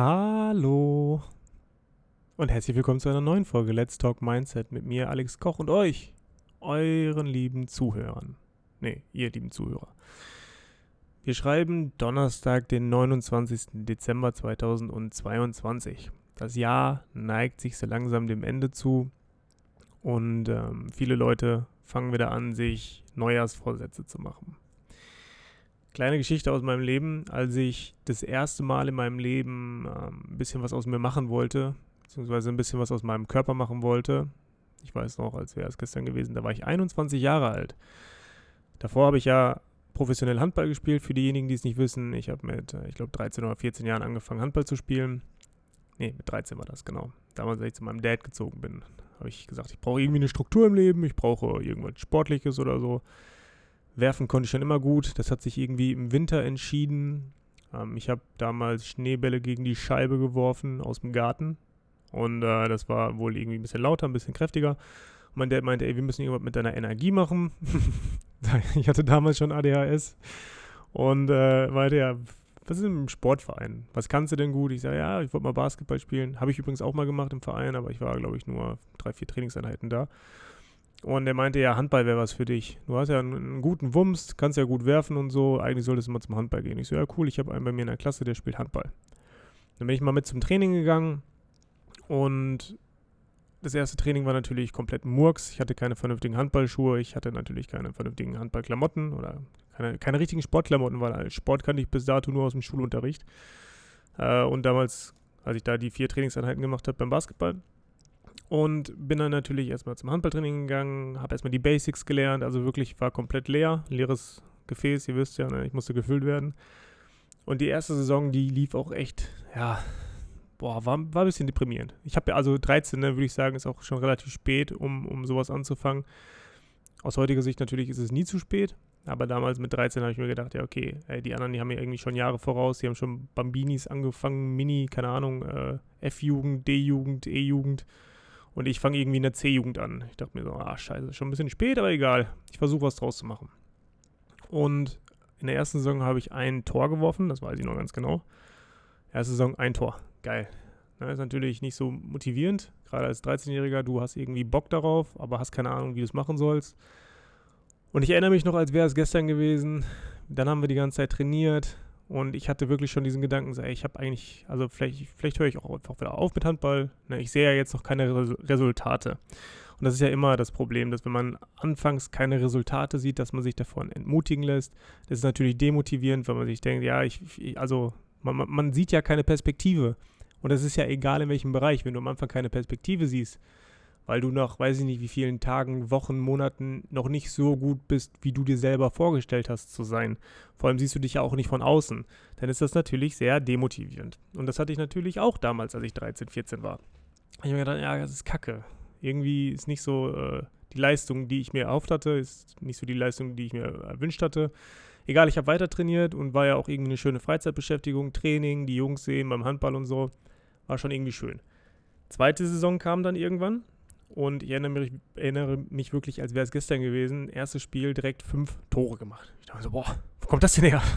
Hallo und herzlich willkommen zu einer neuen Folge Let's Talk Mindset mit mir, Alex Koch und euch, euren lieben Zuhörern. Ne, ihr lieben Zuhörer. Wir schreiben Donnerstag, den 29. Dezember 2022. Das Jahr neigt sich so langsam dem Ende zu und ähm, viele Leute fangen wieder an, sich Neujahrsvorsätze zu machen. Kleine Geschichte aus meinem Leben, als ich das erste Mal in meinem Leben ähm, ein bisschen was aus mir machen wollte, beziehungsweise ein bisschen was aus meinem Körper machen wollte. Ich weiß noch, als wäre es gestern gewesen, da war ich 21 Jahre alt. Davor habe ich ja professionell Handball gespielt. Für diejenigen, die es nicht wissen, ich habe mit, äh, ich glaube, 13 oder 14 Jahren angefangen, Handball zu spielen. Ne, mit 13 war das, genau. Damals, als ich zu meinem Dad gezogen bin, habe ich gesagt, ich brauche irgendwie eine Struktur im Leben, ich brauche irgendwas Sportliches oder so. Werfen konnte ich schon immer gut. Das hat sich irgendwie im Winter entschieden. Ähm, ich habe damals Schneebälle gegen die Scheibe geworfen aus dem Garten. Und äh, das war wohl irgendwie ein bisschen lauter, ein bisschen kräftiger. Und mein Dad meinte, ey, wir müssen irgendwas mit deiner Energie machen. ich hatte damals schon ADHS. Und äh, meinte, ja, was ist im Sportverein? Was kannst du denn gut? Ich sage, ja, ich wollte mal Basketball spielen. Habe ich übrigens auch mal gemacht im Verein, aber ich war, glaube ich, nur drei, vier Trainingseinheiten da. Und er meinte, ja, Handball wäre was für dich. Du hast ja einen, einen, guten Wumms, kannst ja gut werfen und so. Eigentlich solltest du mal zum Handball gehen. Ich so, ja, cool, ich habe einen bei mir in der Klasse, der spielt Handball. Dann bin ich mal mit zum Training gegangen und das erste Training war natürlich komplett Murks. Ich hatte keine vernünftigen Handballschuhe, ich hatte natürlich keine vernünftigen Handballklamotten oder keine, keine richtigen Sportklamotten, weil Sport kannte ich bis dato nur aus dem Schulunterricht. Äh, und damals, als ich da die vier Trainingseinheiten gemacht habe beim Basketball, und bin dann natürlich erstmal zum Handballtraining gegangen, habe erstmal die Basics gelernt, also wirklich war komplett leer, leeres Gefäß, ihr wisst ja, ne, ich musste gefüllt werden. Und die erste Saison, die lief auch echt, ja, boah, war, war ein bisschen deprimierend. Ich habe ja also 13, ne, würde ich sagen, ist auch schon relativ spät, um, um sowas anzufangen. Aus heutiger Sicht natürlich ist es nie zu spät, aber damals mit 13 habe ich mir gedacht, ja, okay, ey, die anderen, die haben ja irgendwie schon Jahre voraus, die haben schon Bambinis angefangen, Mini, keine Ahnung, äh, F-Jugend, D-Jugend, E-Jugend. Und ich fange irgendwie in der C-Jugend an. Ich dachte mir so, ah, scheiße, schon ein bisschen spät, aber egal. Ich versuche was draus zu machen. Und in der ersten Saison habe ich ein Tor geworfen, das weiß ich noch ganz genau. Erste Saison ein Tor. Geil. Das ist natürlich nicht so motivierend, gerade als 13-Jähriger. Du hast irgendwie Bock darauf, aber hast keine Ahnung, wie du es machen sollst. Und ich erinnere mich noch, als wäre es gestern gewesen. Dann haben wir die ganze Zeit trainiert. Und ich hatte wirklich schon diesen Gedanken, so, ey, ich habe eigentlich, also vielleicht, vielleicht höre ich auch einfach wieder auf mit Handball. Ne, ich sehe ja jetzt noch keine Resultate. Und das ist ja immer das Problem, dass wenn man anfangs keine Resultate sieht, dass man sich davon entmutigen lässt. Das ist natürlich demotivierend, wenn man sich denkt, ja, ich, ich also man, man sieht ja keine Perspektive. Und das ist ja egal in welchem Bereich, wenn du am Anfang keine Perspektive siehst, weil du nach, weiß ich nicht, wie vielen Tagen, Wochen, Monaten noch nicht so gut bist, wie du dir selber vorgestellt hast zu sein. Vor allem siehst du dich ja auch nicht von außen. Dann ist das natürlich sehr demotivierend. Und das hatte ich natürlich auch damals, als ich 13, 14 war. Ich habe mir gedacht, ja, das ist kacke. Irgendwie ist nicht so äh, die Leistung, die ich mir erhofft hatte, ist nicht so die Leistung, die ich mir erwünscht hatte. Egal, ich habe weiter trainiert und war ja auch irgendwie eine schöne Freizeitbeschäftigung, Training, die Jungs sehen beim Handball und so. War schon irgendwie schön. Zweite Saison kam dann irgendwann und ich erinnere mich, erinnere mich wirklich, als wäre es gestern gewesen. Erstes Spiel direkt fünf Tore gemacht. Ich dachte so, boah, wo kommt das denn her?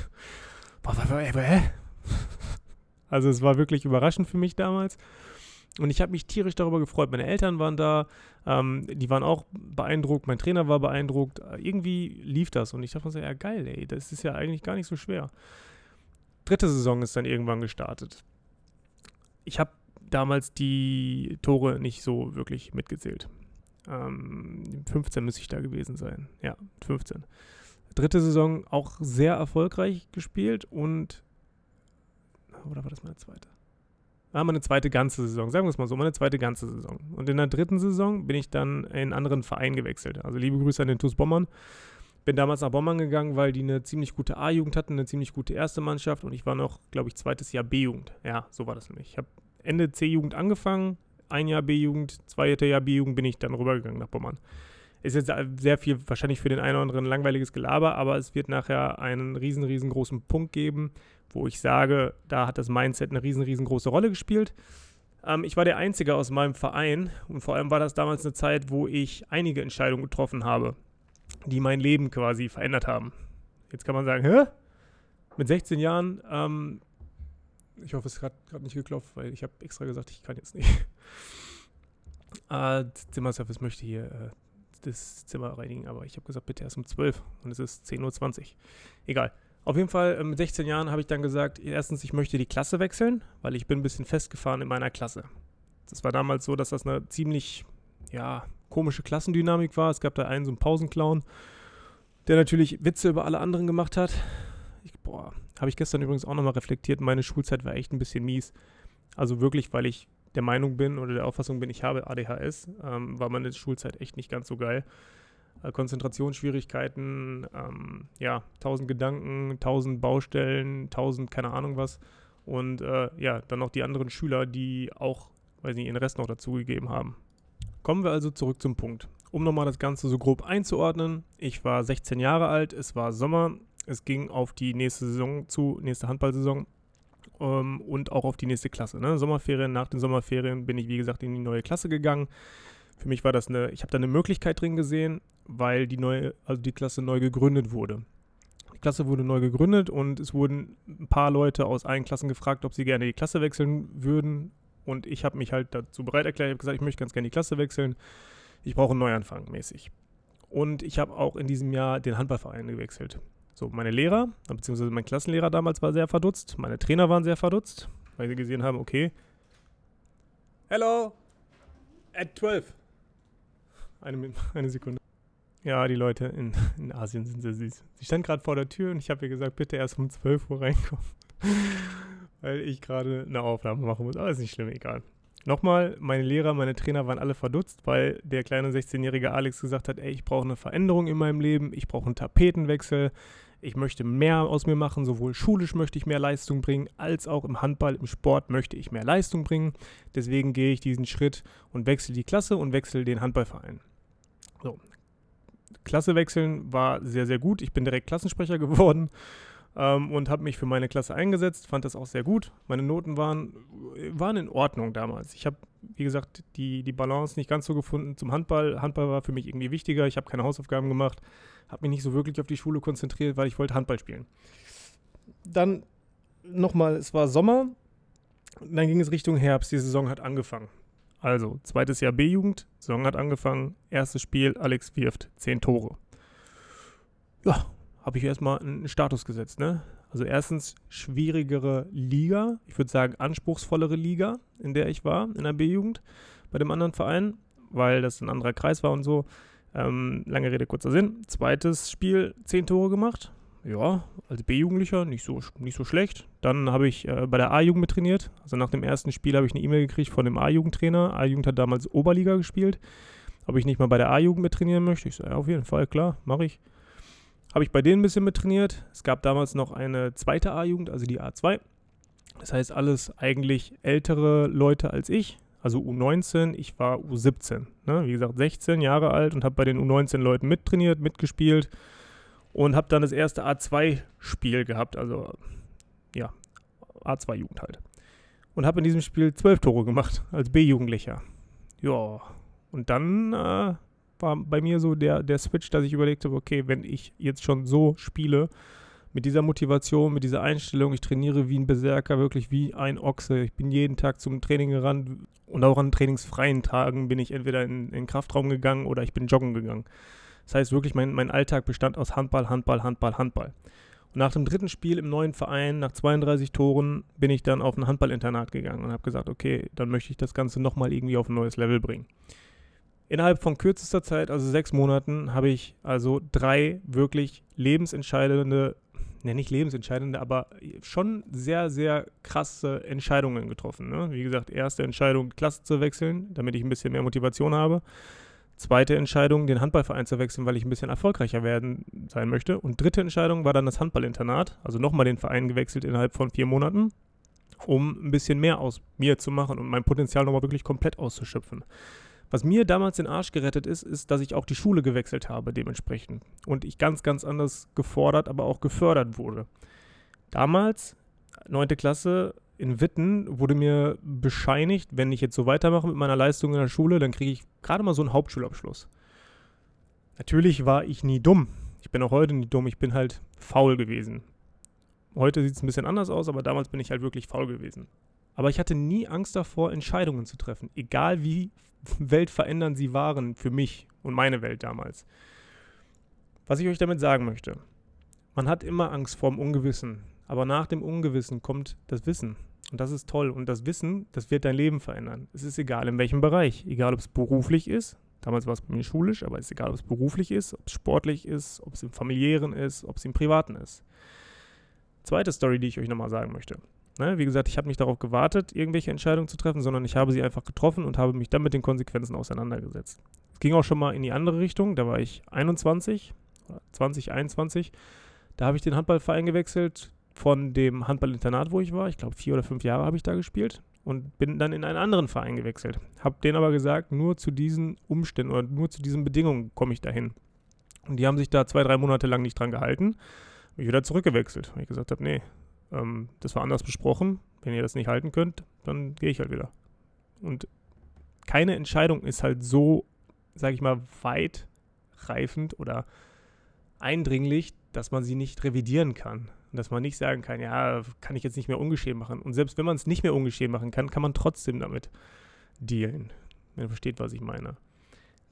Also es war wirklich überraschend für mich damals. Und ich habe mich tierisch darüber gefreut. Meine Eltern waren da, ähm, die waren auch beeindruckt, mein Trainer war beeindruckt. Irgendwie lief das und ich dachte mir so, ja geil, ey, das ist ja eigentlich gar nicht so schwer. Dritte Saison ist dann irgendwann gestartet. Ich habe damals die Tore nicht so wirklich mitgezählt. Ähm, 15 müsste ich da gewesen sein. Ja, 15. Dritte Saison auch sehr erfolgreich gespielt und. Oder war das meine zweite? War meine zweite ganze Saison, sagen wir es mal so, meine zweite ganze Saison. Und in der dritten Saison bin ich dann in einen anderen Verein gewechselt. Also liebe Grüße an den TuS Bommern. Bin damals nach Bommern gegangen, weil die eine ziemlich gute A-Jugend hatten, eine ziemlich gute erste Mannschaft und ich war noch, glaube ich, zweites Jahr B-Jugend. Ja, so war das nämlich. Ich habe Ende C-Jugend angefangen, ein Jahr B-Jugend, zweites Jahr B-Jugend bin ich dann rübergegangen nach Bommern. Ist jetzt sehr viel, wahrscheinlich für den einen oder anderen langweiliges Gelaber, aber es wird nachher einen riesen, riesengroßen Punkt geben, wo ich sage, da hat das Mindset eine riesen, riesengroße Rolle gespielt. Ähm, ich war der Einzige aus meinem Verein und vor allem war das damals eine Zeit, wo ich einige Entscheidungen getroffen habe, die mein Leben quasi verändert haben. Jetzt kann man sagen, hä? Mit 16 Jahren ähm, Ich hoffe, es hat gerade nicht geklopft, weil ich habe extra gesagt, ich kann jetzt nicht. äh, Zimmerservice möchte hier äh, das Zimmer reinigen, aber ich habe gesagt, bitte erst um 12 und es ist 10.20 Uhr. Egal. Auf jeden Fall, äh, mit 16 Jahren habe ich dann gesagt, erstens, ich möchte die Klasse wechseln, weil ich bin ein bisschen festgefahren in meiner Klasse. Das war damals so, dass das eine ziemlich, ja, komische Klassendynamik war. Es gab da einen so einen Pausenclown, der natürlich Witze über alle anderen gemacht hat. Ich, boah, habe ich gestern übrigens auch nochmal reflektiert. Meine Schulzeit war echt ein bisschen mies. Also wirklich, weil ich der Meinung bin oder der Auffassung bin, ich habe ADHS, ähm, war meine Schulzeit echt nicht ganz so geil. Äh, Konzentrationsschwierigkeiten, ähm, ja, tausend Gedanken, tausend Baustellen, tausend keine Ahnung was. Und äh, ja, dann noch die anderen Schüler, die auch, weiß nicht, ihren Rest noch dazugegeben haben. Kommen wir also zurück zum Punkt. Um nochmal das Ganze so grob einzuordnen, ich war 16 Jahre alt, es war Sommer, es ging auf die nächste Saison zu, nächste Handballsaison ähm, und auch auf die nächste Klasse. Ne? Sommerferien, nach den Sommerferien bin ich, wie gesagt, in die neue Klasse gegangen. Für mich war das eine, ich habe da eine Möglichkeit drin gesehen, weil die neue, also die Klasse neu gegründet wurde. Die Klasse wurde neu gegründet und es wurden ein paar Leute aus allen Klassen gefragt, ob sie gerne die Klasse wechseln würden. Und ich habe mich halt dazu bereit erklärt, ich habe gesagt, ich möchte ganz gerne die Klasse wechseln. Ich brauche einen Neuanfang mäßig. Und ich habe auch in diesem Jahr den Handballverein gewechselt. So, meine Lehrer, beziehungsweise mein Klassenlehrer damals war sehr verdutzt, meine Trainer waren sehr verdutzt, weil sie gesehen haben, okay, hello, at 12. Eine, eine Sekunde. Ja, die Leute in, in Asien sind sehr süß. Sie stand gerade vor der Tür und ich habe ihr gesagt, bitte erst um 12 Uhr reinkommen. weil ich gerade eine Aufnahme machen muss. Aber ist nicht schlimm, egal. Nochmal, meine Lehrer, meine Trainer waren alle verdutzt, weil der kleine 16-jährige Alex gesagt hat, ey, ich brauche eine Veränderung in meinem Leben, ich brauche einen Tapetenwechsel, ich möchte mehr aus mir machen, sowohl schulisch möchte ich mehr Leistung bringen, als auch im Handball, im Sport möchte ich mehr Leistung bringen. Deswegen gehe ich diesen Schritt und wechsle die Klasse und wechsle den Handballverein. So. Klasse wechseln war sehr, sehr gut. Ich bin direkt Klassensprecher geworden ähm, und habe mich für meine Klasse eingesetzt, fand das auch sehr gut. Meine Noten waren, waren in Ordnung damals. Ich habe, wie gesagt, die, die Balance nicht ganz so gefunden zum Handball. Handball war für mich irgendwie wichtiger. Ich habe keine Hausaufgaben gemacht, habe mich nicht so wirklich auf die Schule konzentriert, weil ich wollte Handball spielen. Dann nochmal, es war Sommer, dann ging es Richtung Herbst. Die Saison hat angefangen. Also, zweites Jahr B-Jugend, Saison hat angefangen, erstes Spiel, Alex wirft, zehn Tore. Ja, habe ich erstmal einen Status gesetzt. Ne? Also erstens schwierigere Liga, ich würde sagen anspruchsvollere Liga, in der ich war, in der B-Jugend, bei dem anderen Verein, weil das ein anderer Kreis war und so. Ähm, lange Rede, kurzer Sinn. Zweites Spiel, zehn Tore gemacht. Ja, als B-Jugendlicher nicht so, nicht so schlecht. Dann habe ich äh, bei der A-Jugend mit trainiert. Also nach dem ersten Spiel habe ich eine E-Mail gekriegt von dem A-Jugendtrainer. A-Jugend hat damals Oberliga gespielt. Ob ich nicht mal bei der A-Jugend mit trainieren möchte. Ich sage, ja, auf jeden Fall, klar, mache ich. Habe ich bei denen ein bisschen mit trainiert. Es gab damals noch eine zweite A-Jugend, also die A2. Das heißt, alles eigentlich ältere Leute als ich. Also U19, ich war U17. Ne? Wie gesagt, 16 Jahre alt und habe bei den U19-Leuten mittrainiert, mitgespielt und habe dann das erste A2-Spiel gehabt. Also, ja, A2-Jugend halt. Und habe in diesem Spiel zwölf Tore gemacht, als B-Jugendlicher. Ja, und dann äh, war bei mir so der, der Switch, dass ich überlegt habe, okay, wenn ich jetzt schon so spiele, mit dieser Motivation, mit dieser Einstellung, ich trainiere wie ein Berserker, wirklich wie ein Ochse. Ich bin jeden Tag zum Training gerannt und auch an trainingsfreien Tagen bin ich entweder in, den Kraftraum gegangen oder ich bin joggen gegangen. Das heißt wirklich, mein, mein Alltag bestand aus Handball, Handball, Handball, Handball. Und nach dem dritten Spiel im neuen Verein, nach 32 Toren, bin ich dann auf ein Handballinternat gegangen und habe gesagt, okay, dann möchte ich das Ganze nochmal irgendwie auf ein neues Level bringen. Innerhalb von kürzester Zeit, also sechs Monaten, habe ich also drei wirklich lebensentscheidende, ne, nicht lebensentscheidende, aber schon sehr, sehr krasse Entscheidungen getroffen. Ne? Wie gesagt, erste Entscheidung, Klasse zu wechseln, damit ich ein bisschen mehr Motivation habe. Zweite Entscheidung, den Handballverein zu wechseln, weil ich ein bisschen erfolgreicher werden sein möchte. Und dritte Entscheidung war dann das Handballinternat, also nochmal den Verein gewechselt innerhalb von vier Monaten, um ein bisschen mehr aus mir zu machen und mein Potenzial nochmal wirklich komplett auszuschöpfen. Was mir damals den Arsch gerettet ist, ist, dass ich auch die Schule gewechselt habe dementsprechend. Und ich ganz, ganz anders gefordert, aber auch gefördert wurde. Damals, 9. Klasse in Witten, wurde mir bescheinigt, wenn ich jetzt so weitermache mit meiner Leistung in der Schule, dann kriege ich gerade mal so einen Hauptschulabschluss. Natürlich war ich nie dumm. Ich bin auch heute nie dumm. Ich bin halt faul gewesen. Heute sieht es ein bisschen anders aus, aber damals bin ich halt wirklich faul gewesen. Aber ich hatte nie Angst davor, Entscheidungen zu treffen, egal wie weltverändernd sie waren für mich und meine Welt damals. Was ich euch damit sagen möchte, man hat immer Angst vor dem Ungewissen, aber nach dem Ungewissen kommt das Wissen. Und das ist toll. Und das Wissen, das wird dein Leben verändern. Es ist egal in welchem Bereich. Egal, ob es beruflich ist. Damals war es bei mir schulisch, aber es ist egal, ob es beruflich ist, ob es sportlich ist, ob es im familiären ist, ob es im privaten ist. Zweite Story, die ich euch nochmal sagen möchte. Ne, wie gesagt, ich habe nicht darauf gewartet, irgendwelche Entscheidungen zu treffen, sondern ich habe sie einfach getroffen und habe mich dann mit den Konsequenzen auseinandergesetzt. Es ging auch schon mal in die andere Richtung. Da war ich 21, 2021. Da habe ich den Handballverein gewechselt von dem Handballinternat, wo ich war. Ich glaube, vier oder fünf Jahre habe ich da gespielt und bin dann in einen anderen Verein gewechselt. Habe denen aber gesagt, nur zu diesen Umständen oder nur zu diesen Bedingungen komme ich dahin. Und die haben sich da zwei, drei Monate lang nicht dran gehalten. Bin ich wieder zurückgewechselt, weil ich gesagt habe, nee, ähm, das war anders besprochen. Wenn ihr das nicht halten könnt, dann gehe ich halt wieder. Und keine Entscheidung ist halt so, sage ich mal, weitreifend oder eindringlich, dass man sie nicht revidieren kann. Und dass man nicht sagen kann, ja, kann ich jetzt nicht mehr ungeschehen machen. Und selbst wenn man es nicht mehr ungeschehen machen kann, kann man trotzdem damit dealen. Wenn ihr versteht, was ich meine.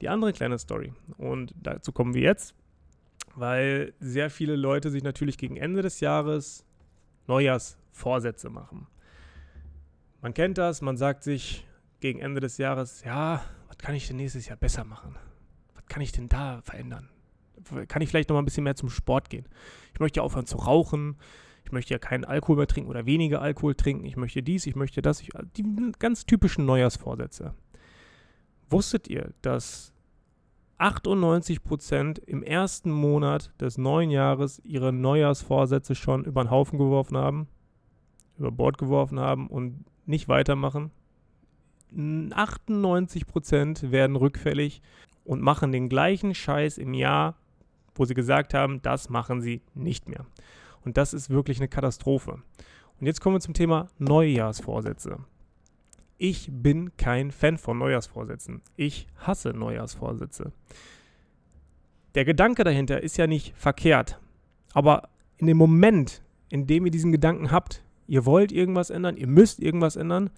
Die andere kleine Story. Und dazu kommen wir jetzt, weil sehr viele Leute sich natürlich gegen Ende des Jahres Neujahrsvorsätze machen. Man kennt das, man sagt sich gegen Ende des Jahres, ja, was kann ich denn nächstes Jahr besser machen? Was kann ich denn da verändern? kann ich vielleicht noch mal ein bisschen mehr zum Sport gehen. Ich möchte ja aufhören zu rauchen. Ich möchte ja keinen Alkohol mehr trinken oder weniger Alkohol trinken. Ich möchte dies, ich möchte das. Ich, die ganz typischen Neujahrsvorsätze. Wusstet ihr, dass 98% im ersten Monat des neuen Jahres ihre Neujahrsvorsätze schon über den Haufen geworfen haben, über Bord geworfen haben und nicht weitermachen? 98% werden rückfällig und machen den gleichen Scheiß im Jahr wo sie gesagt haben, das machen sie nicht mehr. Und das ist wirklich eine Katastrophe. Und jetzt kommen wir zum Thema Neujahrsvorsätze. Ich bin kein Fan von Neujahrsvorsätzen. Ich hasse Neujahrsvorsätze. Der Gedanke dahinter ist ja nicht verkehrt. Aber in dem Moment, in dem ihr diesen Gedanken habt, ihr wollt irgendwas ändern, ihr müsst irgendwas ändern,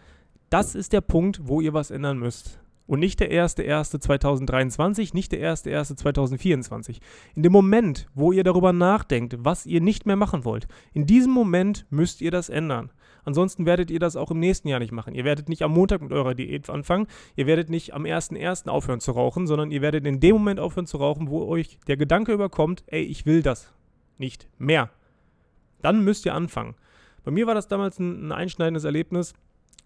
das ist der Punkt, wo ihr was ändern müsst. Und nicht der 1.1.2023, nicht der 1.1.2024. In dem Moment, wo ihr darüber nachdenkt, was ihr nicht mehr machen wollt, in diesem Moment müsst ihr das ändern. Ansonsten werdet ihr das auch im nächsten Jahr nicht machen. Ihr werdet nicht am Montag mit eurer Diät anfangen. Ihr werdet nicht am 1.1. aufhören zu rauchen, sondern ihr werdet in dem Moment aufhören zu rauchen, wo euch der Gedanke überkommt, ey, ich will das nicht mehr. Dann müsst ihr anfangen. Bei mir war das damals ein, ein einschneidendes Erlebnis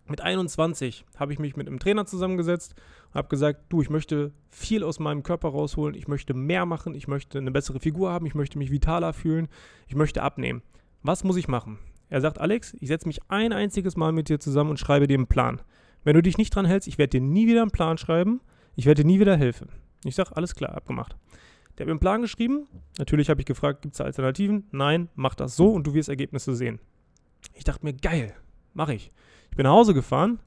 mit 21 habe ich mich mit einem Trainer zusammengesetzt und habe gesagt, du, ich möchte viel aus meinem Körper rausholen, ich möchte mehr machen, ich möchte eine bessere Figur haben, ich möchte mich vitaler fühlen, ich möchte abnehmen. Was muss ich machen? Er sagt, Alex, ich setze mich ein einziges Mal mit dir zusammen und schreibe dir einen Plan. Wenn du dich nicht dran hältst, ich werde dir nie wieder einen Plan schreiben, ich werde dir nie wieder helfen. Ich sage, alles klar, abgemacht. Der hat mir einen Plan geschrieben. Natürlich habe ich gefragt, gibt es Alternativen? Nein, mach das so und du wirst Ergebnisse sehen. Ich dachte mir, geil, mache ich. Ich bin nach Hause gefahren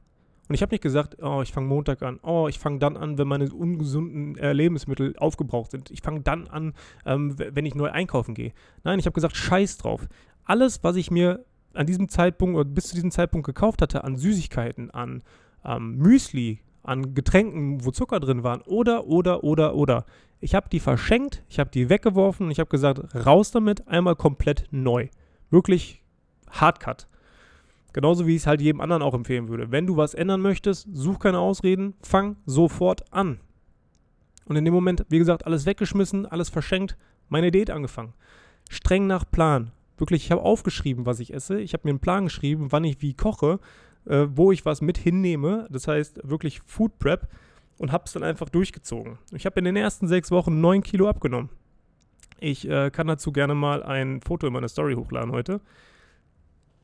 und ich habe nicht gesagt, oh, ich fange Montag an. Oh, ich fange dann an, wenn meine ungesunden äh, Lebensmittel aufgebraucht sind. Ich fange dann an, ähm, wenn ich neu einkaufen gehe. Nein, ich habe gesagt, scheiß drauf. Alles, was ich mir an diesem Zeitpunkt oder bis zu diesem Zeitpunkt gekauft hatte, an Süßigkeiten, an ähm, Müsli, an Getränken, wo Zucker drin waren, oder, oder, oder, oder. Ich habe die verschenkt, ich habe die weggeworfen und ich habe gesagt, raus damit, einmal komplett neu. Wirklich Hardcut. Genauso wie ich es halt jedem anderen auch empfehlen würde. Wenn du was ändern möchtest, such keine Ausreden, fang sofort an. Und in dem Moment, wie gesagt, alles weggeschmissen, alles verschenkt, meine Diät angefangen. Streng nach Plan. Wirklich, ich habe aufgeschrieben, was ich esse. Ich habe mir einen Plan geschrieben, wann ich wie koche, äh, wo ich was mit hinnehme. Das heißt wirklich Food Prep und habe es dann einfach durchgezogen. Ich habe in den ersten sechs Wochen neun Kilo abgenommen. Ich äh, kann dazu gerne mal ein Foto in meine Story hochladen heute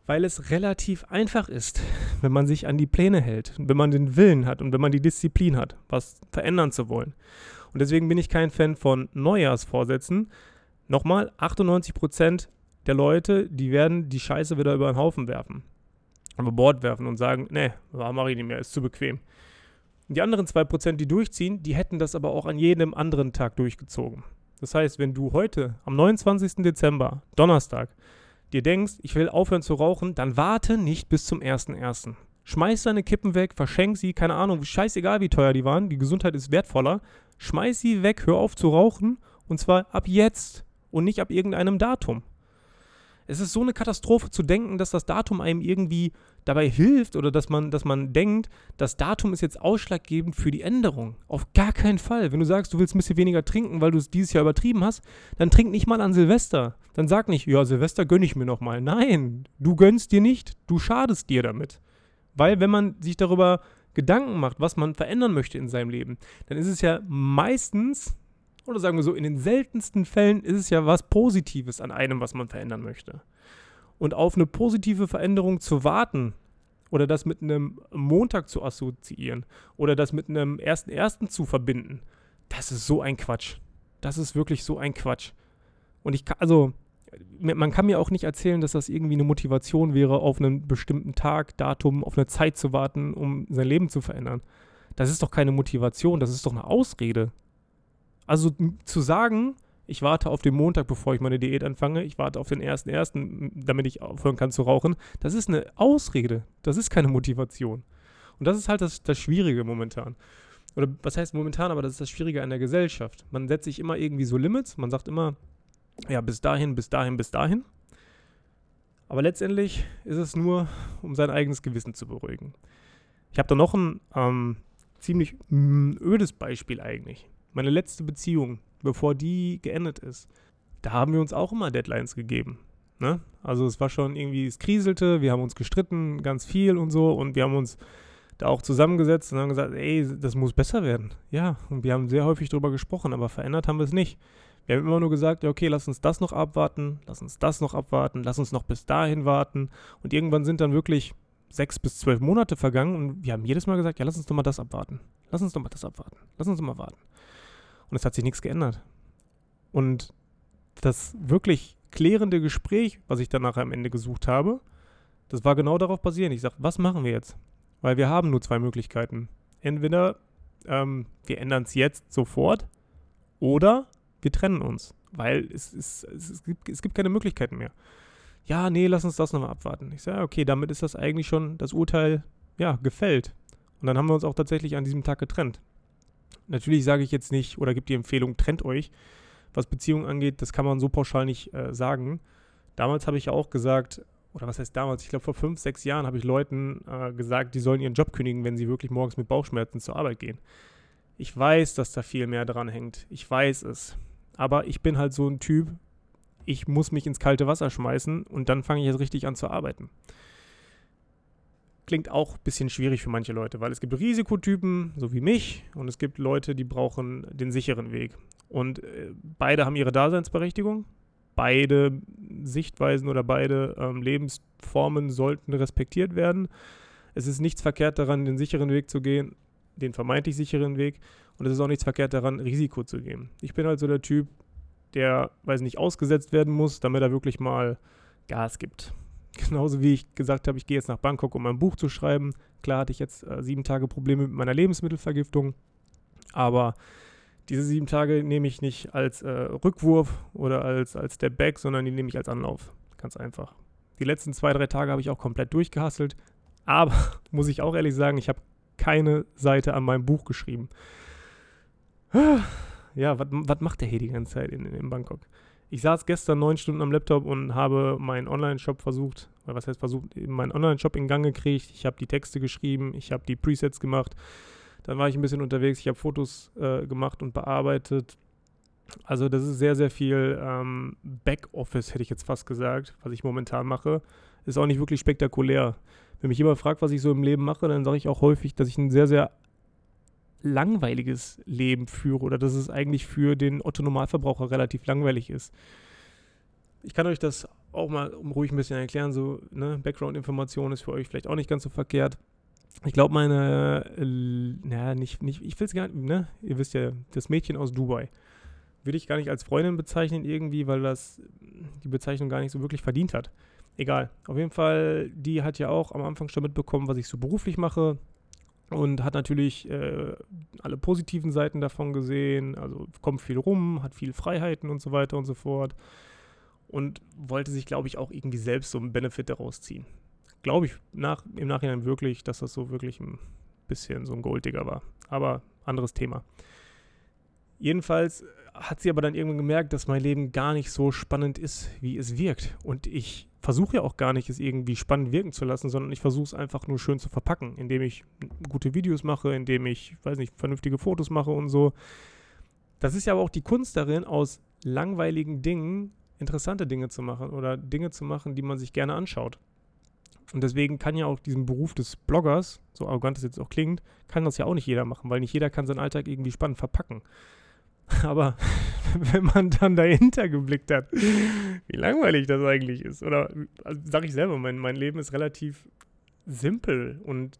weil es relativ einfach ist, wenn man sich an die Pläne hält, wenn man den Willen hat und wenn man die Disziplin hat, was verändern zu wollen. Und deswegen bin ich kein Fan von Neujahrsvorsätzen. Nochmal, 98% der Leute, die werden die Scheiße wieder über den Haufen werfen, über Bord werfen und sagen, nee, mache ich nicht mehr, ist zu bequem. Die anderen 2%, die durchziehen, die hätten das aber auch an jedem anderen Tag durchgezogen. Das heißt, wenn du heute am 29. Dezember, Donnerstag, dir denkst, ich will aufhören zu rauchen, dann warte nicht bis zum 1.1. Schmeiß deine Kippen weg, verschenk sie, keine Ahnung, scheißegal wie teuer die waren, die Gesundheit ist wertvoller. Schmeiß sie weg, hör auf zu rauchen und zwar ab jetzt und nicht ab irgendeinem Datum. Es ist so eine Katastrophe zu denken, dass das Datum einem irgendwie dabei hilft oder dass man, dass man denkt, das Datum ist jetzt ausschlaggebend für die Änderung. Auf gar keinen Fall. Wenn du sagst, du willst ein bisschen weniger trinken, weil du es dieses Jahr übertrieben hast, dann trink nicht mal an Silvester. Dann sag nicht, ja, Silvester gönne ich mir nochmal. Nein, du gönnst dir nicht, du schadest dir damit. Weil wenn man sich darüber Gedanken macht, was man verändern möchte in seinem Leben, dann ist es ja meistens oder sagen wir so, in den seltensten Fällen ist es ja was Positives an einem, was man verändern möchte. Und auf eine positive Veränderung zu warten oder das mit einem Montag zu assoziieren oder das mit einem ersten ersten zu verbinden, das ist so ein Quatsch. Das ist wirklich so ein Quatsch. Und ich kann, also, man kann mir auch nicht erzählen, dass das irgendwie eine Motivation wäre, auf einen bestimmten Tag, Datum, auf eine Zeit zu warten, um sein Leben zu verändern. Das ist doch keine Motivation, das ist doch eine Ausrede. Also zu sagen, ich warte auf den Montag, bevor ich meine Diät anfange, ich warte auf den ersten ersten, damit ich aufhören kann zu rauchen, das ist eine Ausrede. Das ist keine Motivation. Und das ist halt das, das Schwierige momentan. Oder was heißt momentan, aber das ist das Schwierige an der Gesellschaft. Man setzt sich immer irgendwie so Limits, man sagt immer, ja, bis dahin, bis dahin, bis dahin. Aber letztendlich ist es nur, um sein eigenes Gewissen zu beruhigen. Ich habe da noch ein ähm, ziemlich ödes Beispiel eigentlich meine letzte Beziehung, bevor die geendet ist, da haben wir uns auch immer Deadlines gegeben. Ne? Also es war schon irgendwie, es kriselte, wir haben uns gestritten, ganz viel und so und wir haben uns da auch zusammengesetzt und haben gesagt, ey, das muss besser werden. Ja, und wir haben sehr häufig darüber gesprochen, aber verändert haben wir es nicht. Wir haben immer nur gesagt, ja, okay, lass uns das noch abwarten, lass uns das noch abwarten, lass uns noch bis dahin warten. Und irgendwann sind dann wirklich sechs bis zwölf Monate vergangen und wir haben jedes Mal gesagt, ja, lass uns doch mal das abwarten. Lass uns doch mal das abwarten. Lass uns doch mal warten. Und es hat sich nichts geändert. Und das wirklich klärende Gespräch, was ich dann nachher am Ende gesucht habe, das war genau darauf basierend. Ich sage, was machen wir jetzt? Weil wir haben nur zwei Möglichkeiten. Entweder ähm, wir ändern es jetzt sofort oder wir trennen uns, weil es, es, es, gibt, es gibt keine Möglichkeiten mehr. Ja, nee, lass uns das nochmal abwarten. Ich sage, okay, damit ist das eigentlich schon das Urteil, ja, gefällt. Und dann haben wir uns auch tatsächlich an diesem Tag getrennt. Natürlich sage ich jetzt nicht oder gibt die Empfehlung, trennt euch. Was Beziehungen angeht, das kann man so pauschal nicht äh, sagen. Damals habe ich auch gesagt, oder was heißt damals? Ich glaube, vor fünf, sechs Jahren habe ich Leuten äh, gesagt, die sollen ihren Job kündigen, wenn sie wirklich morgens mit Bauchschmerzen zur Arbeit gehen. Ich weiß, dass da viel mehr dran hängt. Ich weiß es. Aber ich bin halt so ein Typ, ich muss mich ins kalte Wasser schmeißen und dann fange ich jetzt richtig an zu arbeiten klingt auch ein bisschen schwierig für manche Leute, weil es gibt Risikotypen, so wie mich, und es gibt Leute, die brauchen den sicheren Weg. Und äh, beide haben ihre Daseinsberechtigung. Beide Sichtweisen oder beide ähm, Lebensformen sollten respektiert werden. Es ist nichts verkehrt daran, den sicheren Weg zu gehen, den vermeintlich sicheren Weg. Und es ist auch nichts verkehrt daran, Risiko zu gehen. Ich bin halt so der Typ, der, weiß nicht, ausgesetzt werden muss, damit er wirklich mal Gas gibt. Genauso wie ich gesagt habe, ich gehe jetzt nach Bangkok, um mein Buch zu schreiben. Klar hatte ich jetzt äh, sieben Tage Probleme mit meiner Lebensmittelvergiftung, aber diese sieben Tage nehme ich nicht als äh, Rückwurf oder als, als Step Back, sondern die nehme ich als Anlauf. Ganz einfach. Die letzten zwei, drei Tage habe ich auch komplett durchgehasselt, aber muss ich auch ehrlich sagen, ich habe keine Seite an meinem Buch geschrieben. Ja, was macht der hier die ganze Zeit in, in Bangkok? Ich saß gestern neun Stunden am Laptop und habe meinen Online-Shop versucht, oder was heißt versucht, meinen Online-Shop in Gang gekriegt. Ich habe die Texte geschrieben, ich habe die Presets gemacht. Dann war ich ein bisschen unterwegs, ich habe Fotos äh, gemacht und bearbeitet. Also das ist sehr, sehr viel ähm, Backoffice, hätte ich jetzt fast gesagt, was ich momentan mache. Ist auch nicht wirklich spektakulär. Wenn mich jemand fragt, was ich so im Leben mache, dann sage ich auch häufig, dass ich ein sehr, sehr langweiliges Leben führe oder dass es eigentlich für den Otto-Normalverbraucher relativ langweilig ist. Ich kann euch das auch mal ruhig ein bisschen erklären, so, ne, Background-Information ist für euch vielleicht auch nicht ganz so verkehrt. Ich glaube, meine, äh, naja, nicht, nicht, ich will es gar nicht, ne, ihr wisst ja, das Mädchen aus Dubai würde ich gar nicht als Freundin bezeichnen irgendwie, weil das die Bezeichnung gar nicht so wirklich verdient hat. Egal. Auf jeden Fall, die hat ja auch am Anfang schon mitbekommen, was ich so beruflich mache und hat natürlich äh, alle positiven Seiten davon gesehen. Also kommt viel rum, hat viel Freiheiten und so weiter und so fort. und wollte sich, glaube ich, auch irgendwie selbst so einen Benefit daraus ziehen. Glaube ich nach, im Nachhinein wirklich, dass das so wirklich ein bisschen so ein Golddigger war. Aber anderes Thema. Jedenfalls hat sie aber dann irgendwann gemerkt, dass mein Leben gar nicht so spannend ist, wie es wirkt. Und ich versuche ja auch gar nicht, es irgendwie spannend wirken zu lassen, sondern ich versuche es einfach nur schön zu verpacken, indem ich gute Videos mache, indem ich, weiß nicht, vernünftige Fotos mache und so. Das ist ja aber auch die Kunst darin, aus langweiligen Dingen interessante Dinge zu machen oder Dinge zu machen, die man sich gerne anschaut. Und deswegen kann ja auch diesen Beruf des Bloggers, so arrogant es jetzt auch klingt, kann das ja auch nicht jeder machen, weil nicht jeder kann seinen Alltag irgendwie spannend verpacken. Aber wenn man dann dahinter geblickt hat, wie langweilig das eigentlich ist, oder also sage ich selber, mein, mein Leben ist relativ simpel und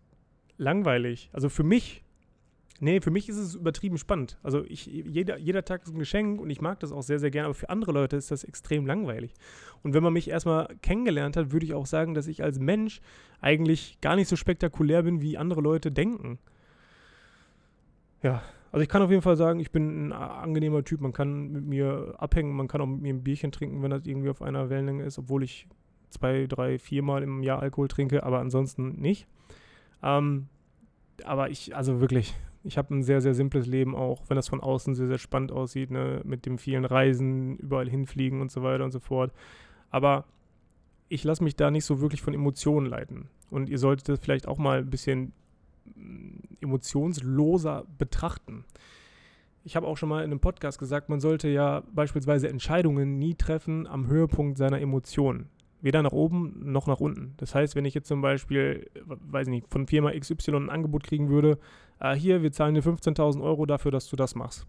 langweilig. Also für mich Nee, für mich ist es übertrieben spannend. Also ich, jeder, jeder Tag ist ein Geschenk und ich mag das auch sehr, sehr gerne, aber für andere Leute ist das extrem langweilig. Und wenn man mich erstmal kennengelernt hat, würde ich auch sagen, dass ich als Mensch eigentlich gar nicht so spektakulär bin, wie andere Leute denken. Ja, also ich kann auf jeden Fall sagen, ich bin ein angenehmer Typ. Man kann mit mir abhängen, man kann auch mit mir ein Bierchen trinken, wenn das irgendwie auf einer Wellenlänge ist, obwohl ich zwei, drei, viermal im Jahr Alkohol trinke, aber ansonsten nicht. Ähm, aber ich, also wirklich, ich habe ein sehr, sehr simples Leben auch, wenn das von außen sehr, sehr spannend aussieht, ne? mit dem vielen Reisen, überall hinfliegen und so weiter und so fort. Aber ich lasse mich da nicht so wirklich von Emotionen leiten. Und ihr solltet das vielleicht auch mal ein bisschen emotionsloser betrachten. Ich habe auch schon mal in einem Podcast gesagt, man sollte ja beispielsweise Entscheidungen nie treffen am Höhepunkt seiner Emotionen weder nach oben noch nach unten. Das heißt, wenn ich jetzt zum Beispiel, weiß ich nicht, von Firma XY ein Angebot kriegen würde, äh, hier, wir zahlen dir 15.000 Euro dafür, dass du das machst.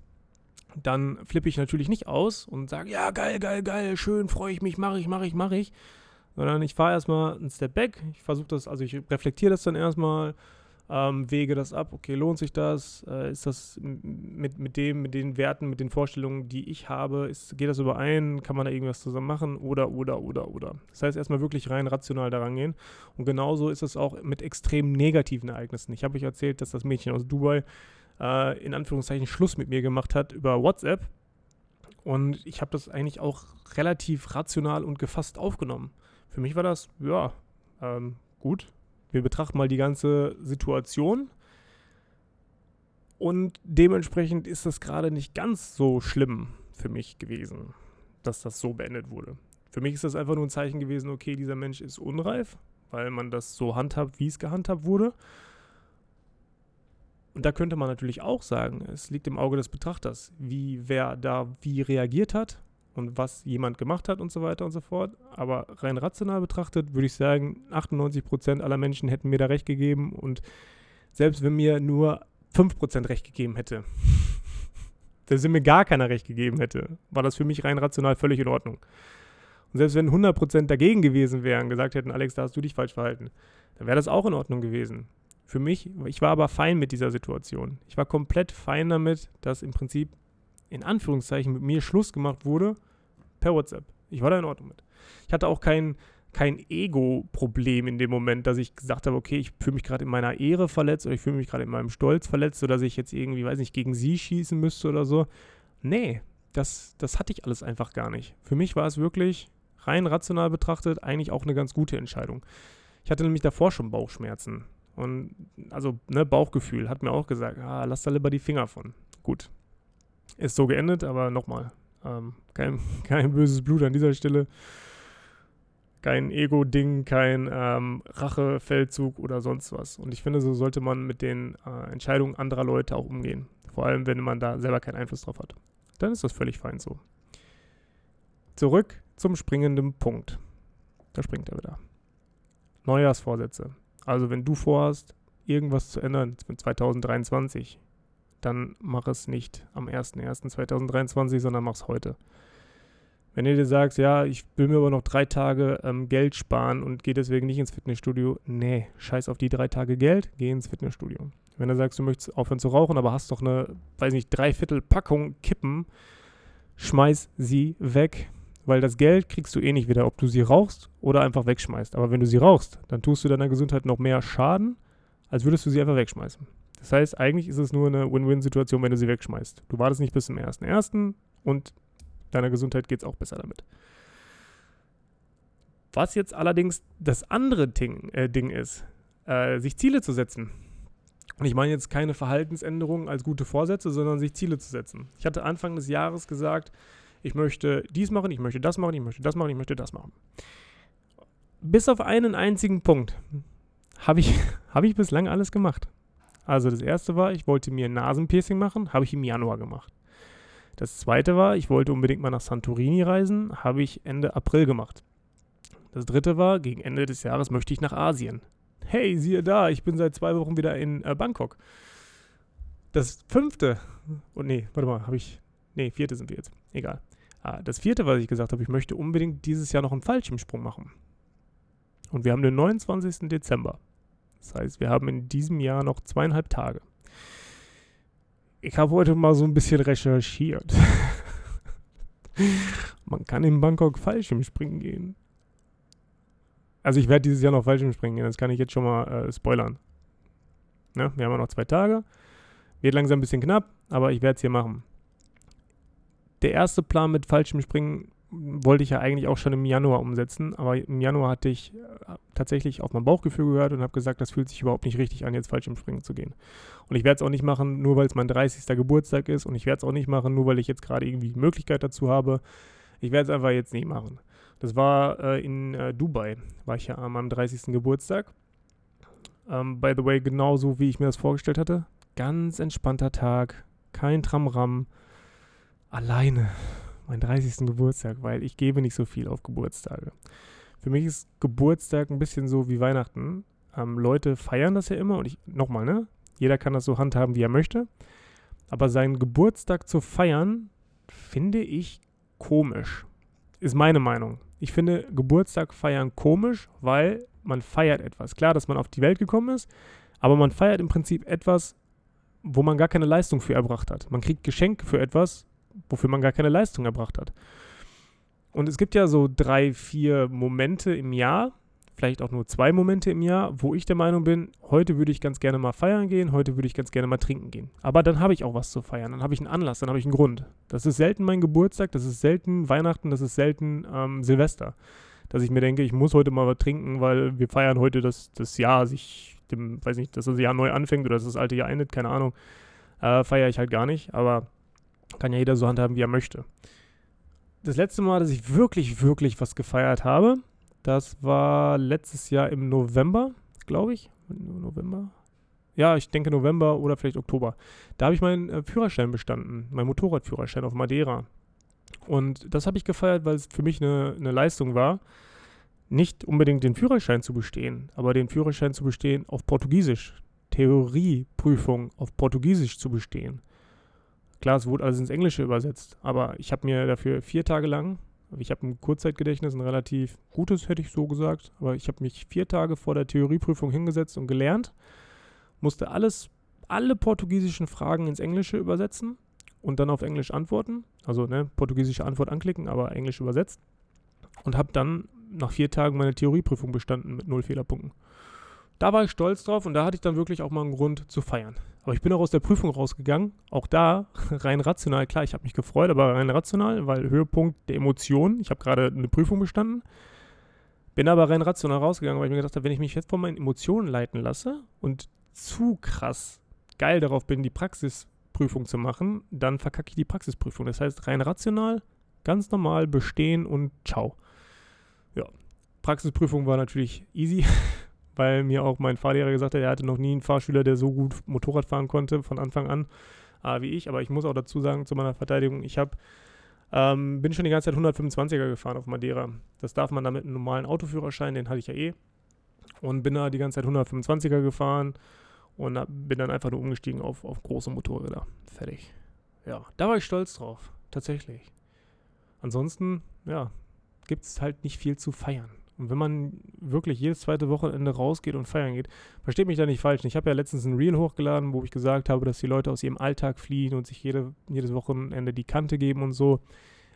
Dann flippe ich natürlich nicht aus und sage, ja, geil, geil, geil, schön, freue ich mich, mache ich, mache ich, mache ich. Sondern ich fahre erstmal einen Step back. Ich versuche das, also ich reflektiere das dann erstmal, ähm, wege das ab, okay, lohnt sich das? Äh, ist das mit, mit dem, mit den Werten, mit den Vorstellungen, die ich habe, ist, geht das überein? Kann man da irgendwas zusammen machen? Oder, oder, oder, oder. Das heißt, erstmal wirklich rein rational daran gehen. Und genauso ist es auch mit extrem negativen Ereignissen. Ich habe euch erzählt, dass das Mädchen aus Dubai äh, in Anführungszeichen Schluss mit mir gemacht hat über WhatsApp. Und ich habe das eigentlich auch relativ rational und gefasst aufgenommen. Für mich war das, ja, ähm, gut, wir betrachten mal die ganze Situation. Und dementsprechend ist das gerade nicht ganz so schlimm für mich gewesen, dass das so beendet wurde. Für mich ist das einfach nur ein Zeichen gewesen, okay, dieser Mensch ist unreif, weil man das so handhabt, wie es gehandhabt wurde. Und da könnte man natürlich auch sagen, es liegt im Auge des Betrachters, wie wer da wie reagiert hat und was jemand gemacht hat und so weiter und so fort. Aber rein rational betrachtet würde ich sagen, 98% aller Menschen hätten mir da recht gegeben und selbst wenn mir nur 5% recht gegeben hätte, selbst wenn mir gar keiner recht gegeben hätte, war das für mich rein rational völlig in Ordnung. Und selbst wenn 100% dagegen gewesen wären, gesagt hätten, Alex, da hast du dich falsch verhalten, dann wäre das auch in Ordnung gewesen. Für mich, ich war aber fein mit dieser Situation. Ich war komplett fein damit, dass im Prinzip in Anführungszeichen mit mir Schluss gemacht wurde per WhatsApp. Ich war da in Ordnung mit. Ich hatte auch kein, kein Ego-Problem in dem Moment, dass ich gesagt habe, okay, ich fühle mich gerade in meiner Ehre verletzt oder ich fühle mich gerade in meinem Stolz verletzt oder dass ich jetzt irgendwie, weiß nicht, gegen sie schießen müsste oder so. Nee, das, das hatte ich alles einfach gar nicht. Für mich war es wirklich rein rational betrachtet eigentlich auch eine ganz gute Entscheidung. Ich hatte nämlich davor schon Bauchschmerzen. Und also, ne, Bauchgefühl hat mir auch gesagt, ah, lass da lieber die Finger von. Gut. Ist so geendet, aber nochmal, ähm, kein, kein böses Blut an dieser Stelle. Kein Ego-Ding, kein ähm, Rachefeldzug oder sonst was. Und ich finde, so sollte man mit den äh, Entscheidungen anderer Leute auch umgehen. Vor allem, wenn man da selber keinen Einfluss drauf hat. Dann ist das völlig fein so. Zurück zum springenden Punkt. Da springt er wieder. Neujahrsvorsätze. Also, wenn du vorhast, irgendwas zu ändern für 2023, dann mach es nicht am 01.01.2023, sondern mach es heute. Wenn du dir sagst, ja, ich will mir aber noch drei Tage ähm, Geld sparen und gehe deswegen nicht ins Fitnessstudio, nee, scheiß auf die drei Tage Geld, geh ins Fitnessstudio. Wenn du sagst, du möchtest aufhören zu rauchen, aber hast doch eine, weiß nicht, dreiviertel Packung Kippen, schmeiß sie weg, weil das Geld kriegst du eh nicht wieder, ob du sie rauchst oder einfach wegschmeißt. Aber wenn du sie rauchst, dann tust du deiner Gesundheit noch mehr Schaden, als würdest du sie einfach wegschmeißen. Das heißt, eigentlich ist es nur eine Win-Win-Situation, wenn du sie wegschmeißt. Du wartest nicht bis zum 1.1. und deiner Gesundheit geht es auch besser damit. Was jetzt allerdings das andere Ding, äh, Ding ist, äh, sich Ziele zu setzen. Und ich meine jetzt keine Verhaltensänderungen als gute Vorsätze, sondern sich Ziele zu setzen. Ich hatte Anfang des Jahres gesagt, ich möchte dies machen, ich möchte das machen, ich möchte das machen, ich möchte das machen. Bis auf einen einzigen Punkt habe ich, hab ich bislang alles gemacht. Also das erste war, ich wollte mir ein Nasenpiercing machen, habe ich im Januar gemacht. Das zweite war, ich wollte unbedingt mal nach Santorini reisen, habe ich Ende April gemacht. Das dritte war, gegen Ende des Jahres möchte ich nach Asien. Hey, siehe da, ich bin seit zwei Wochen wieder in äh, Bangkok. Das fünfte, oh nee, warte mal, habe ich, nee, vierte sind wir jetzt, egal. Ah, das vierte, was ich gesagt habe, ich möchte unbedingt dieses Jahr noch einen Fallschirmsprung machen. Und wir haben den 29. Dezember. Das heißt, wir haben in diesem Jahr noch zweieinhalb Tage. Ich habe heute mal so ein bisschen recherchiert. Man kann in Bangkok Fallschirmspringen gehen. Also ich werde dieses Jahr noch Fallschirmspringen gehen, das kann ich jetzt schon mal äh, spoilern. Ne? Wir haben ja noch zwei Tage. Wird langsam ein bisschen knapp, aber ich werde es hier machen. Der erste Plan mit Fallschirmspringen wollte ich ja eigentlich auch schon im Januar umsetzen, aber im Januar hatte ich äh, tatsächlich auf mein Bauchgefühl gehört und habe gesagt, das fühlt sich überhaupt nicht richtig an, jetzt falsch im Springen zu gehen. Und ich werde es auch nicht machen, nur weil es mein 30. Geburtstag ist und ich werde es auch nicht machen, nur weil ich jetzt gerade irgendwie die Möglichkeit dazu habe. Ich werde es einfach jetzt nicht machen. Das war äh, in äh, Dubai, war ich ja meinem 30. Geburtstag. Ähm, by the way, genauso wie ich mir das vorgestellt hatte. Ganz entspannter Tag, kein Tramram, alleine mein 30. Geburtstag, weil ich gebe nicht so viel auf Geburtstage. Für mich ist Geburtstag ein bisschen so wie Weihnachten. Ähm, Leute feiern das ja immer und ich, nochmal, ne? Jeder kann das so handhaben, wie er möchte. Aber seinen Geburtstag zu feiern, finde ich komisch. Ist meine Meinung. Ich finde Geburtstag feiern komisch, weil man feiert etwas. Klar, dass man auf die Welt gekommen ist, aber man feiert im Prinzip etwas, wo man gar keine Leistung für erbracht hat. Man kriegt Geschenke für etwas, wofür man gar keine Leistung erbracht hat. Und es gibt ja so drei, vier Momente im Jahr, vielleicht auch nur zwei Momente im Jahr, wo ich der Meinung bin, heute würde ich ganz gerne mal feiern gehen, heute würde ich ganz gerne mal trinken gehen. Aber dann habe ich auch was zu feiern, dann habe ich einen Anlass, dann habe ich einen Grund. Das ist selten mein Geburtstag, das ist selten Weihnachten, das ist selten ähm, Silvester. Dass ich mir denke, ich muss heute mal was trinken, weil wir feiern heute das, das Jahr sich, dem, weiß nicht, dass das Jahr neu anfängt oder dass das alte Jahr endet, keine Ahnung. Äh, feiere ich halt gar nicht, aber kann ja jeder so handhaben, wie er möchte. Das letzte Mal, dass ich wirklich, wirklich was gefeiert habe, das war letztes Jahr im November, glaube ich. November? Ja, ich denke November oder vielleicht Oktober. Da habe ich meinen äh, Führerschein bestanden, meinen Motorradführerschein auf Madeira. Und das habe ich gefeiert, weil es für mich eine, eine Leistung war, nicht unbedingt den Führerschein zu bestehen, aber den Führerschein zu bestehen auf Portugiesisch. Theorieprüfung auf Portugiesisch zu bestehen. Klar, es wurde alles ins Englische übersetzt, aber ich habe mir dafür vier Tage lang, ich habe ein Kurzzeitgedächtnis, ein relativ gutes, hätte ich so gesagt, aber ich habe mich vier Tage vor der Theorieprüfung hingesetzt und gelernt, musste alles, alle portugiesischen Fragen ins Englische übersetzen und dann auf Englisch antworten, also ne, portugiesische Antwort anklicken, aber Englisch übersetzt und habe dann nach vier Tagen meine Theorieprüfung bestanden mit null Fehlerpunkten. Da war ich stolz drauf und da hatte ich dann wirklich auch mal einen Grund zu feiern. Aber ich bin auch aus der Prüfung rausgegangen. Auch da rein rational. Klar, ich habe mich gefreut, aber rein rational, weil Höhepunkt der Emotionen. Ich habe gerade eine Prüfung bestanden. Bin aber rein rational rausgegangen, weil ich mir gedacht habe, wenn ich mich jetzt von meinen Emotionen leiten lasse und zu krass geil darauf bin, die Praxisprüfung zu machen, dann verkacke ich die Praxisprüfung. Das heißt, rein rational, ganz normal bestehen und ciao. Ja, Praxisprüfung war natürlich easy. weil mir auch mein Fahrlehrer gesagt hat, er hatte noch nie einen Fahrschüler, der so gut Motorrad fahren konnte von Anfang an äh, wie ich. Aber ich muss auch dazu sagen, zu meiner Verteidigung, ich habe ähm, bin schon die ganze Zeit 125er gefahren auf Madeira. Das darf man da mit einem normalen Autoführerschein, den hatte ich ja eh. Und bin da die ganze Zeit 125er gefahren und bin dann einfach nur umgestiegen auf, auf große Motorräder. Fertig. Ja, da war ich stolz drauf. Tatsächlich. Ansonsten, ja, gibt es halt nicht viel zu feiern. Und wenn man wirklich jedes zweite Wochenende rausgeht und feiern geht, versteht mich da nicht falsch. Ich habe ja letztens ein Reel hochgeladen, wo ich gesagt habe, dass die Leute aus ihrem Alltag fliehen und sich jede, jedes Wochenende die Kante geben und so.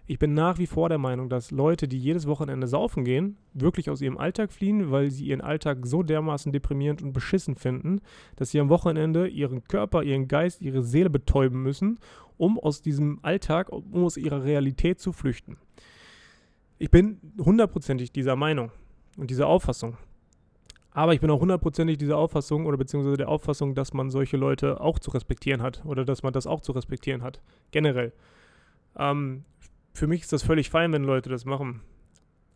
Ich bin nach wie vor der Meinung, dass Leute, die jedes Wochenende saufen gehen, wirklich aus ihrem Alltag fliehen, weil sie ihren Alltag so dermaßen deprimierend und beschissen finden, dass sie am Wochenende ihren Körper, ihren Geist, ihre Seele betäuben müssen, um aus diesem Alltag, um aus ihrer Realität zu flüchten. Ich bin hundertprozentig dieser Meinung. und diese Auffassung. Aber ich bin auch hundertprozentig dieser Auffassung oder beziehungsweise der Auffassung, dass man solche Leute auch zu respektieren hat oder dass man das auch zu respektieren hat. Generell. Ähm, für mich ist das völlig fein, wenn Leute das machen.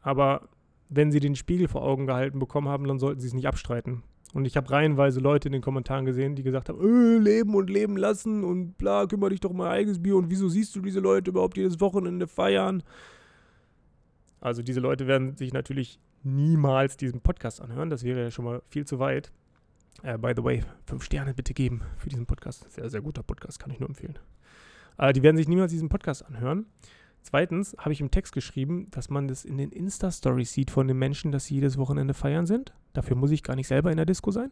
Aber wenn sie den Spiegel vor Augen gehalten bekommen haben, dann sollten sie es nicht abstreiten. Und ich habe reihenweise Leute in den Kommentaren gesehen, die gesagt haben, äh, leben und leben lassen und bla, kümmere dich doch mein eigenes Bier und wieso siehst du diese Leute überhaupt jedes Wochenende feiern? Also diese Leute werden sich natürlich niemals diesen Podcast anhören. Das wäre ja schon mal viel zu weit. Äh, by the way, fünf Sterne bitte geben für diesen Podcast. Sehr, sehr guter Podcast, kann ich nur empfehlen. Äh, die werden sich niemals diesen Podcast anhören. Zweitens habe ich im Text geschrieben, dass man das in den Insta-Stories sieht von den Menschen, dass sie jedes Wochenende feiern sind. Dafür muss ich gar nicht selber in der Disco sein.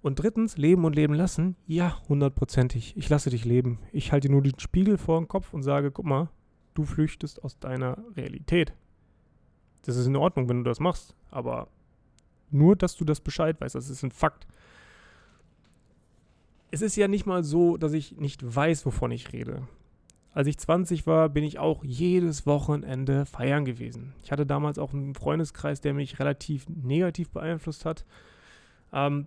Und drittens, leben und leben lassen. Ja, hundertprozentig. Ich lasse dich leben. Ich halte nur den Spiegel vor den Kopf und sage, guck mal, du flüchtest aus deiner Realität. Das ist in Ordnung, wenn du das machst, aber nur, dass du das Bescheid weißt, das ist ein Fakt. Es ist ja nicht mal so, dass ich nicht weiß, wovon ich rede. Als ich 20 war, bin ich auch jedes Wochenende feiern gewesen. Ich hatte damals auch einen Freundeskreis, der mich relativ negativ beeinflusst hat. Ähm,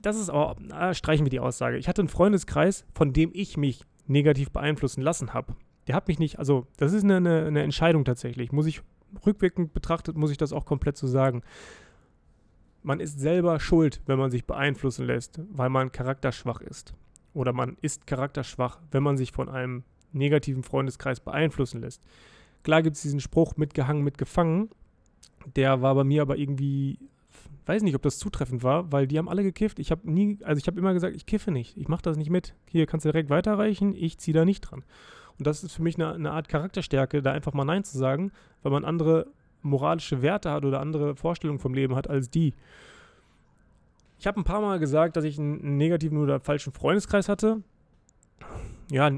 das ist aber, na, streichen wir die Aussage. Ich hatte einen Freundeskreis, von dem ich mich negativ beeinflussen lassen habe. Der hat mich nicht, also das ist eine, eine, eine Entscheidung tatsächlich, muss ich rückwirkend betrachtet muss ich das auch komplett so sagen. Man ist selber schuld, wenn man sich beeinflussen lässt, weil man charakterschwach ist. Oder man ist charakterschwach, wenn man sich von einem negativen Freundeskreis beeinflussen lässt. Klar gibt es diesen Spruch mitgehangen, mitgefangen. Der war bei mir aber irgendwie, weiß nicht, ob das zutreffend war, weil die haben alle gekifft. Ich habe nie, also ich habe immer gesagt, ich kiffe nicht, ich mache das nicht mit. Hier kannst du direkt weiterreichen, ich ziehe da nicht dran. Und das ist für mich eine, eine Art Charakterstärke, da einfach mal Nein zu sagen, weil man andere moralische Werte hat oder andere Vorstellungen vom Leben hat als die. Ich habe ein paar Mal gesagt, dass ich einen negativen oder falschen Freundeskreis hatte. Ja,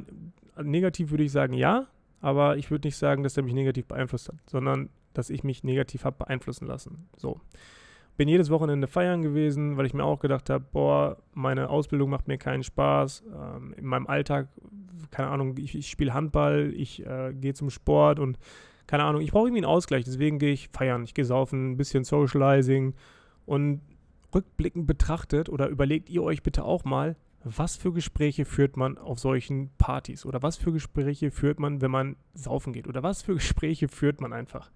negativ würde ich sagen ja, aber ich würde nicht sagen, dass er mich negativ beeinflusst hat, sondern dass ich mich negativ habe beeinflussen lassen. So bin jedes Wochenende feiern gewesen, weil ich mir auch gedacht habe, boah, meine Ausbildung macht mir keinen Spaß. Ähm, in meinem Alltag, keine Ahnung, ich, ich spiele Handball, ich äh, gehe zum Sport und keine Ahnung, ich brauche irgendwie einen Ausgleich, deswegen gehe ich feiern, ich gehe saufen, ein bisschen Socializing und rückblickend betrachtet oder überlegt ihr euch bitte auch mal, was für Gespräche führt man auf solchen Partys oder was für Gespräche führt man, wenn man saufen geht oder was für Gespräche führt man einfach.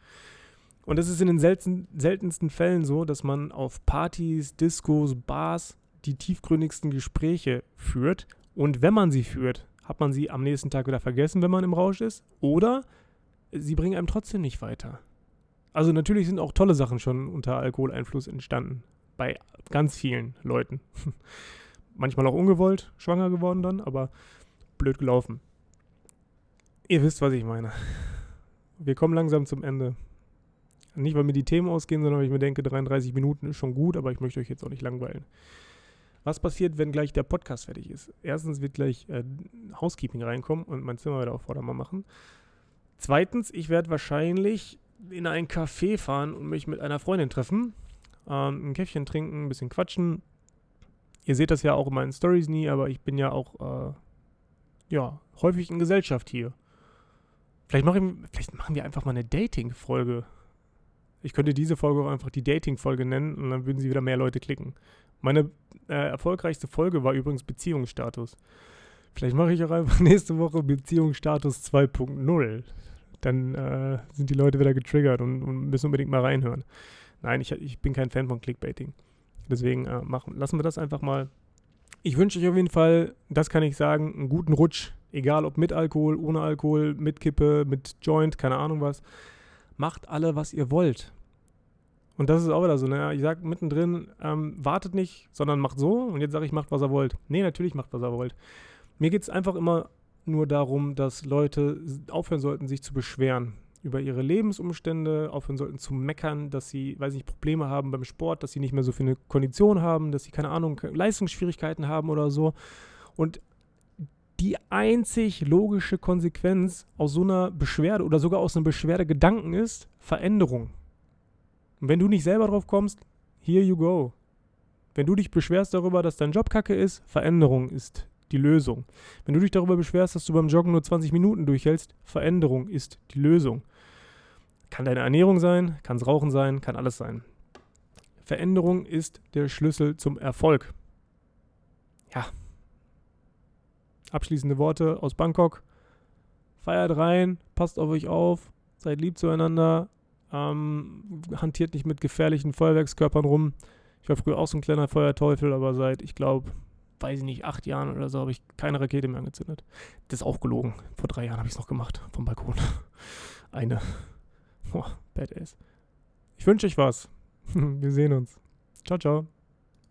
Und es ist in den selten, seltensten Fällen so, dass man auf Partys, Discos, Bars die tiefgründigsten Gespräche führt. Und wenn man sie führt, hat man sie am nächsten Tag wieder vergessen, wenn man im Rausch ist. Oder sie bringen einem trotzdem nicht weiter. Also natürlich sind auch tolle Sachen schon unter Alkoholeinfluss entstanden. Bei ganz vielen Leuten. Manchmal auch ungewollt schwanger geworden dann, aber blöd gelaufen. Ihr wisst, was ich meine. Wir kommen langsam zum Ende. Nicht, weil mir die Themen ausgehen, sondern weil ich mir denke, 33 Minuten ist schon gut, aber ich möchte euch jetzt auch nicht langweilen. Was passiert, wenn gleich der Podcast fertig ist? Erstens wird gleich äh, Housekeeping reinkommen und mein Zimmer wieder auf Vordermann machen. Zweitens, ich werde wahrscheinlich in ein Café fahren und mich mit einer Freundin treffen, ähm, ein Käffchen trinken, ein bisschen quatschen. Ihr seht das ja auch in meinen Stories nie, aber ich bin ja auch äh, ja, häufig in Gesellschaft hier. Vielleicht, mach ich, vielleicht machen wir einfach mal eine Dating-Folge. Ich könnte diese Folge auch einfach die Dating-Folge nennen und dann würden sie wieder mehr Leute klicken. Meine äh, erfolgreichste Folge war übrigens Beziehungsstatus. Vielleicht mache ich auch einfach nächste Woche Beziehungsstatus 2.0. Dann äh, sind die Leute wieder getriggert und, und, müssen unbedingt mal reinhören. Nein, ich, ich bin kein Fan von Clickbaiting. Deswegen äh, machen, lassen wir das einfach mal. Ich wünsche euch auf jeden Fall, das kann ich sagen, einen guten Rutsch. Egal ob mit Alkohol, ohne Alkohol, mit Kippe, mit Joint, keine Ahnung was macht alle, was ihr wollt. Und das ist auch wieder so, ne? Ich sage mittendrin, ähm, wartet nicht, sondern macht so. Und jetzt sage ich, macht, was ihr wollt. Nee, natürlich macht, was ihr wollt. Mir geht es einfach immer nur darum, dass Leute aufhören sollten, sich zu beschweren über ihre Lebensumstände, aufhören sollten zu meckern, dass sie, weiß nicht, Probleme haben beim Sport, dass sie nicht mehr so viel eine Kondition haben, dass sie, keine Ahnung, Leistungsschwierigkeiten haben oder so. Und die einzig logische Konsequenz aus so einer Beschwerde oder sogar aus einem Beschwerdegedanken ist Veränderung. Und wenn du nicht selber drauf kommst, here you go. Wenn du dich beschwerst darüber, dass dein Job kacke ist, Veränderung ist die Lösung. Wenn du dich darüber beschwerst, dass du beim Joggen nur 20 Minuten durchhältst, Veränderung ist die Lösung. Kann deine Ernährung sein, kann es Rauchen sein, kann alles sein. Veränderung ist der Schlüssel zum Erfolg. Ja. Abschließende Worte aus Bangkok. Feiert rein, passt auf euch auf, seid lieb zueinander, ähm, hantiert nicht mit gefährlichen Feuerwerkskörpern rum. Ich war früher auch so ein kleiner Feuerteufel, aber seit, ich glaube, weiß ich nicht, acht Jahren oder so habe ich keine Rakete mehr angezündet. Das ist auch gelogen. Vor drei Jahren habe ich es noch gemacht, vom Balkon. Eine. Boah, badass. Ich wünsche euch was. Wir sehen uns. Ciao, ciao.